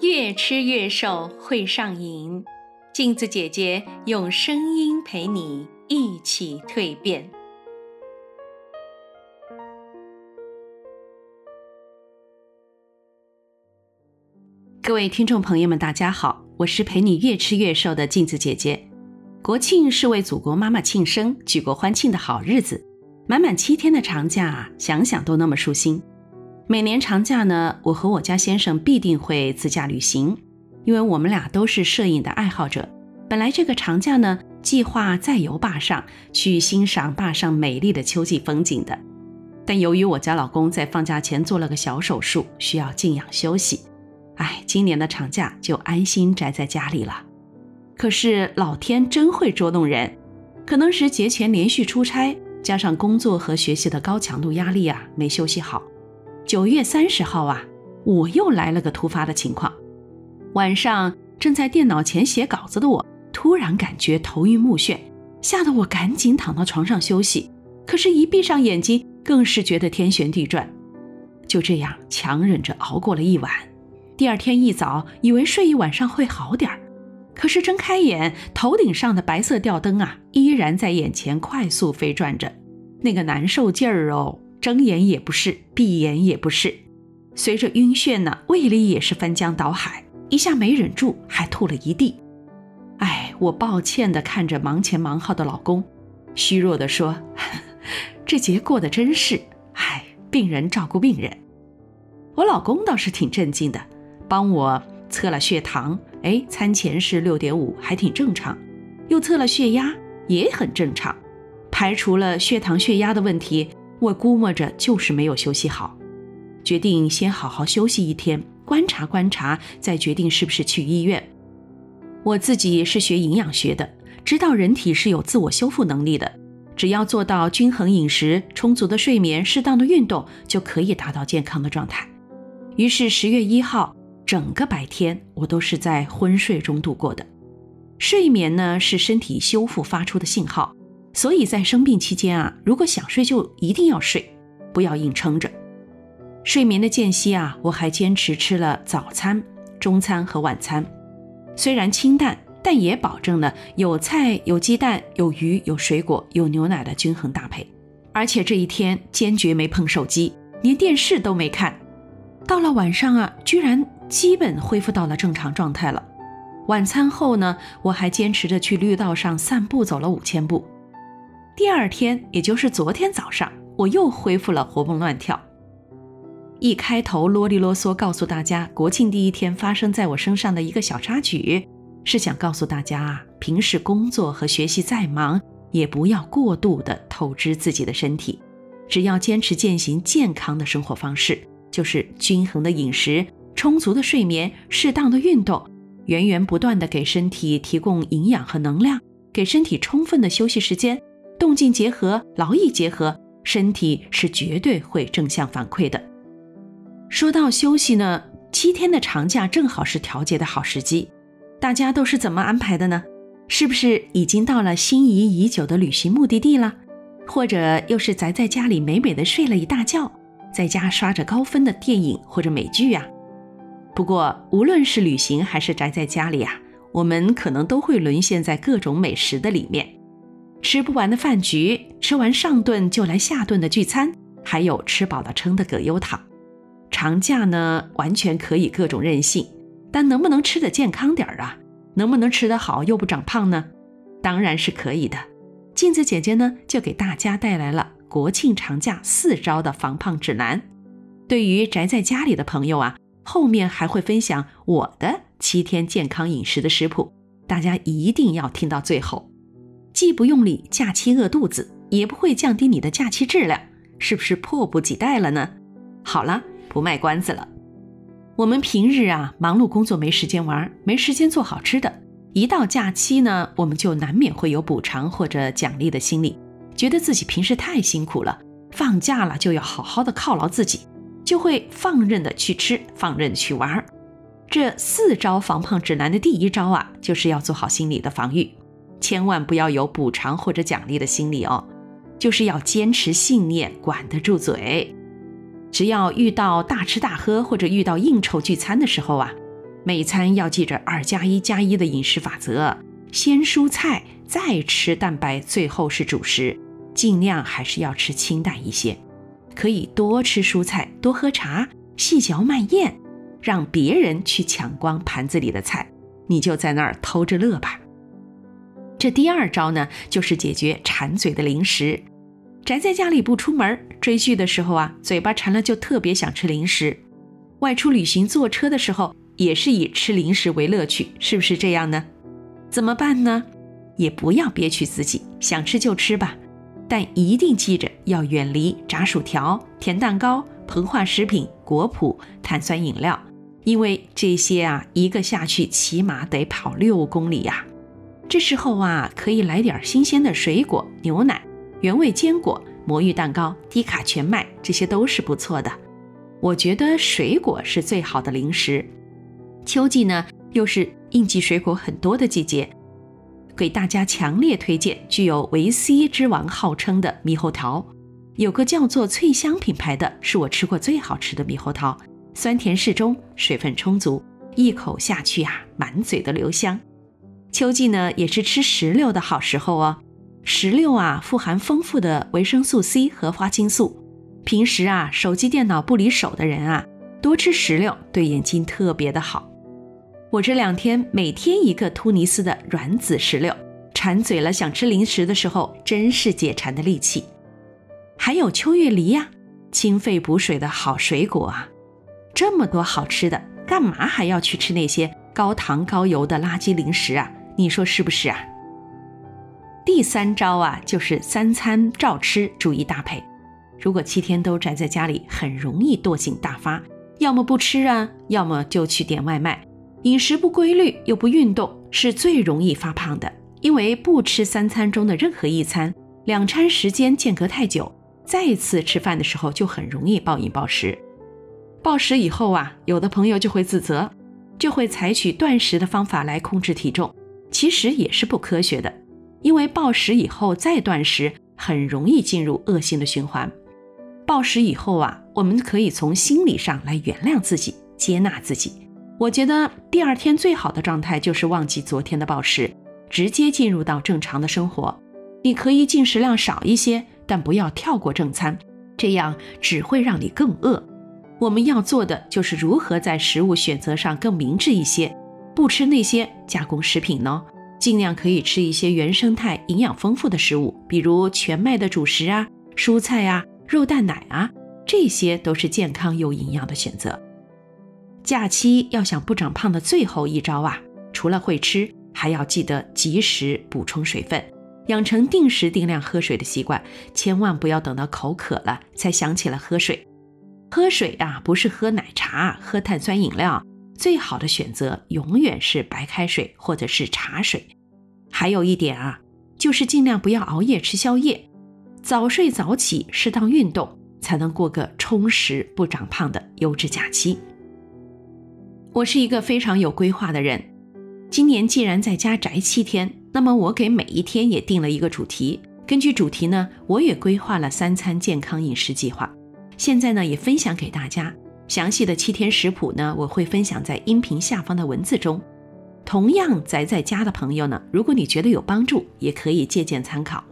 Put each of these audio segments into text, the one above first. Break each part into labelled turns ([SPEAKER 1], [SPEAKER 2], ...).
[SPEAKER 1] 越吃越瘦会上瘾，镜子姐姐用声音陪你一起蜕变。各位听众朋友们，大家好，我是陪你越吃越瘦的镜子姐姐。国庆是为祖国妈妈庆生、举国欢庆的好日子，满满七天的长假，想想都那么舒心。每年长假呢，我和我家先生必定会自驾旅行，因为我们俩都是摄影的爱好者。本来这个长假呢，计划再游坝上去欣赏坝上美丽的秋季风景的，但由于我家老公在放假前做了个小手术，需要静养休息，哎，今年的长假就安心宅在家里了。可是老天真会捉弄人，可能是节前连续出差，加上工作和学习的高强度压力啊，没休息好。九月三十号啊，我又来了个突发的情况。晚上正在电脑前写稿子的我，突然感觉头晕目眩，吓得我赶紧躺到床上休息。可是，一闭上眼睛，更是觉得天旋地转。就这样强忍着熬过了一晚。第二天一早，以为睡一晚上会好点儿，可是睁开眼，头顶上的白色吊灯啊，依然在眼前快速飞转着，那个难受劲儿哦。睁眼也不是，闭眼也不是，随着晕眩呢，胃里也是翻江倒海，一下没忍住，还吐了一地。哎，我抱歉地看着忙前忙后的老公，虚弱地说：“ 这节过得真是……哎，病人照顾病人。”我老公倒是挺镇静的，帮我测了血糖，哎，餐前是六点五，还挺正常；又测了血压，也很正常，排除了血糖、血压的问题。我估摸着就是没有休息好，决定先好好休息一天，观察观察，再决定是不是去医院。我自己是学营养学的，知道人体是有自我修复能力的，只要做到均衡饮食、充足的睡眠、适当的运动，就可以达到健康的状态。于是十月一号整个白天，我都是在昏睡中度过的。睡眠呢，是身体修复发出的信号。所以在生病期间啊，如果想睡就一定要睡，不要硬撑着。睡眠的间隙啊，我还坚持吃了早餐、中餐和晚餐，虽然清淡，但也保证了有菜、有鸡蛋、有鱼、有水果、有牛奶的均衡搭配。而且这一天坚决没碰手机，连电视都没看。到了晚上啊，居然基本恢复到了正常状态了。晚餐后呢，我还坚持着去绿道上散步，走了五千步。第二天，也就是昨天早上，我又恢复了活蹦乱跳。一开头啰里啰嗦告诉大家国庆第一天发生在我身上的一个小插曲，是想告诉大家啊，平时工作和学习再忙，也不要过度的透支自己的身体，只要坚持践行健康的生活方式，就是均衡的饮食、充足的睡眠、适当的运动，源源不断的给身体提供营养和能量，给身体充分的休息时间。动静结合，劳逸结合，身体是绝对会正向反馈的。说到休息呢，七天的长假正好是调节的好时机。大家都是怎么安排的呢？是不是已经到了心仪已久的旅行目的地了？或者又是宅在家里美美的睡了一大觉，在家刷着高分的电影或者美剧呀？不过无论是旅行还是宅在家里啊，我们可能都会沦陷在各种美食的里面。吃不完的饭局，吃完上顿就来下顿的聚餐，还有吃饱了撑的葛优躺。长假呢，完全可以各种任性，但能不能吃得健康点儿啊？能不能吃得好又不长胖呢？当然是可以的。镜子姐姐呢，就给大家带来了国庆长假四招的防胖指南。对于宅在家里的朋友啊，后面还会分享我的七天健康饮食的食谱，大家一定要听到最后。既不用理假期饿肚子，也不会降低你的假期质量，是不是迫不及待了呢？好了，不卖关子了。我们平日啊忙碌工作，没时间玩，没时间做好吃的。一到假期呢，我们就难免会有补偿或者奖励的心理，觉得自己平时太辛苦了，放假了就要好好的犒劳自己，就会放任的去吃，放任去玩。这四招防胖指南的第一招啊，就是要做好心理的防御。千万不要有补偿或者奖励的心理哦，就是要坚持信念，管得住嘴。只要遇到大吃大喝或者遇到应酬聚餐的时候啊，每餐要记着二加一加一的饮食法则，先蔬菜，再吃蛋白，最后是主食。尽量还是要吃清淡一些，可以多吃蔬菜，多喝茶，细嚼慢咽，让别人去抢光盘子里的菜，你就在那儿偷着乐吧。这第二招呢，就是解决馋嘴的零食。宅在家里不出门，追剧的时候啊，嘴巴馋了就特别想吃零食；外出旅行坐车的时候，也是以吃零食为乐趣，是不是这样呢？怎么办呢？也不要憋屈自己，想吃就吃吧，但一定记着要远离炸薯条、甜蛋糕、膨化食品、果脯、碳酸饮料，因为这些啊，一个下去起码得跑六公里呀。这时候啊，可以来点新鲜的水果、牛奶、原味坚果、魔芋蛋糕、低卡全麦，这些都是不错的。我觉得水果是最好的零食。秋季呢，又是应季水果很多的季节，给大家强烈推荐具有维 C 之王号称的猕猴桃。有个叫做脆香品牌的，是我吃过最好吃的猕猴桃，酸甜适中，水分充足，一口下去啊，满嘴的留香。秋季呢，也是吃石榴的好时候哦。石榴啊，富含丰富的维生素 C 和花青素。平时啊，手机电脑不离手的人啊，多吃石榴对眼睛特别的好。我这两天每天一个突尼斯的软籽石榴，馋嘴了想吃零食的时候，真是解馋的利器。还有秋月梨呀，清肺补水的好水果啊。这么多好吃的，干嘛还要去吃那些高糖高油的垃圾零食啊？你说是不是啊？第三招啊，就是三餐照吃，注意搭配。如果七天都宅在家里，很容易惰性大发，要么不吃啊，要么就去点外卖。饮食不规律又不运动，是最容易发胖的。因为不吃三餐中的任何一餐，两餐时间间隔太久，再次吃饭的时候就很容易暴饮暴食。暴食以后啊，有的朋友就会自责，就会采取断食的方法来控制体重。其实也是不科学的，因为暴食以后再断食，很容易进入恶性的循环。暴食以后啊，我们可以从心理上来原谅自己，接纳自己。我觉得第二天最好的状态就是忘记昨天的暴食，直接进入到正常的生活。你可以进食量少一些，但不要跳过正餐，这样只会让你更饿。我们要做的就是如何在食物选择上更明智一些。不吃那些加工食品呢，尽量可以吃一些原生态、营养丰富的食物，比如全麦的主食啊、蔬菜啊、肉蛋奶啊，这些都是健康又营养的选择。假期要想不长胖的最后一招啊，除了会吃，还要记得及时补充水分，养成定时定量喝水的习惯，千万不要等到口渴了才想起了喝水。喝水啊，不是喝奶茶、喝碳酸饮料。最好的选择永远是白开水或者是茶水。还有一点啊，就是尽量不要熬夜吃宵夜，早睡早起，适当运动，才能过个充实不长胖的优质假期。我是一个非常有规划的人，今年既然在家宅七天，那么我给每一天也定了一个主题，根据主题呢，我也规划了三餐健康饮食计划，现在呢也分享给大家。详细的七天食谱呢，我会分享在音频下方的文字中。同样宅在家的朋友呢，如果你觉得有帮助，也可以借鉴参考。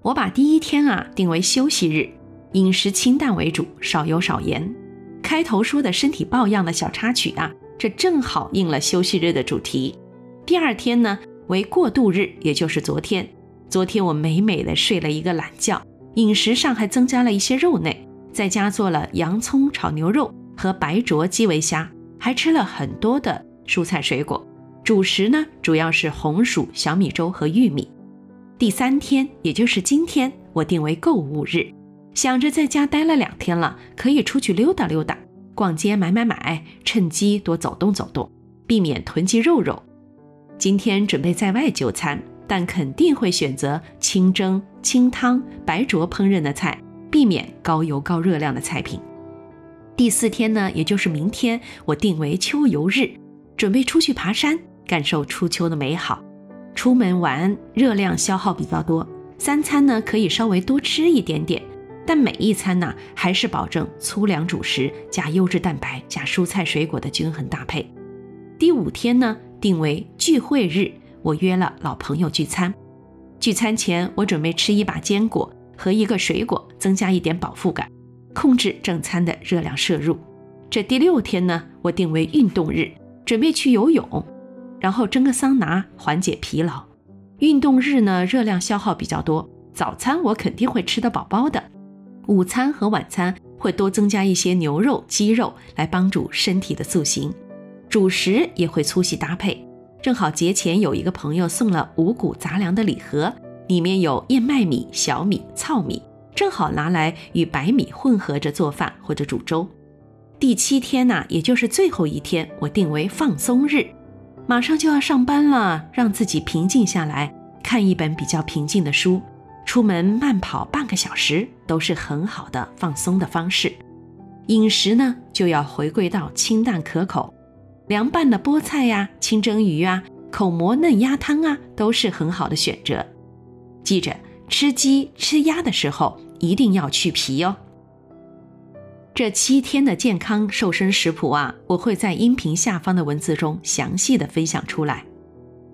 [SPEAKER 1] 我把第一天啊定为休息日，饮食清淡为主，少油少盐。开头说的身体抱恙的小插曲啊，这正好应了休息日的主题。第二天呢为过渡日，也就是昨天。昨天我美美的睡了一个懒觉，饮食上还增加了一些肉类，在家做了洋葱炒牛肉。和白灼基围虾，还吃了很多的蔬菜水果。主食呢，主要是红薯、小米粥和玉米。第三天，也就是今天，我定为购物日，想着在家待了两天了，可以出去溜达溜达，逛街买买买，趁机多走动走动，避免囤积肉肉。今天准备在外就餐，但肯定会选择清蒸、清汤、白灼烹饪的菜，避免高油高热量的菜品。第四天呢，也就是明天，我定为秋游日，准备出去爬山，感受初秋的美好。出门玩，热量消耗比较多，三餐呢可以稍微多吃一点点，但每一餐呢还是保证粗粮主食加优质蛋白加蔬菜水果的均衡搭配。第五天呢，定为聚会日，我约了老朋友聚餐。聚餐前，我准备吃一把坚果和一个水果，增加一点饱腹感，控制正餐的热量摄入。这第六天呢，我定为运动日，准备去游泳，然后蒸个桑拿缓解疲劳。运动日呢，热量消耗比较多，早餐我肯定会吃得饱饱的，午餐和晚餐会多增加一些牛肉、鸡肉来帮助身体的塑形。主食也会粗细搭配，正好节前有一个朋友送了五谷杂粮的礼盒，里面有燕麦米、小米、糙米，正好拿来与白米混合着做饭或者煮粥。第七天呢，也就是最后一天，我定为放松日，马上就要上班了，让自己平静下来，看一本比较平静的书，出门慢跑半个小时都是很好的放松的方式。饮食呢，就要回归到清淡可口。凉拌的菠菜呀、清蒸鱼啊、口蘑嫩鸭汤啊，都是很好的选择。记着，吃鸡吃鸭的时候一定要去皮哦。这七天的健康瘦身食谱啊，我会在音频下方的文字中详细的分享出来。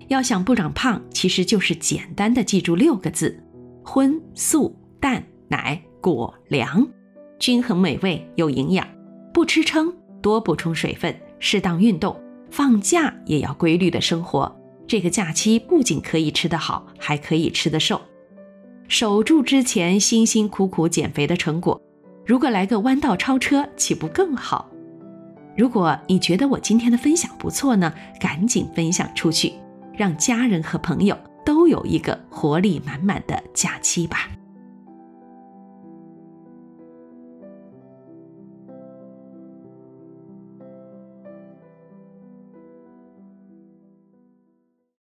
[SPEAKER 1] 要想不长胖，其实就是简单的记住六个字：荤素蛋奶果粮，均衡美味有营养，不吃撑，多补充水分。适当运动，放假也要规律的生活。这个假期不仅可以吃得好，还可以吃得瘦。守住之前辛辛苦苦减肥的成果，如果来个弯道超车，岂不更好？如果你觉得我今天的分享不错呢，赶紧分享出去，让家人和朋友都有一个活力满满的假期吧。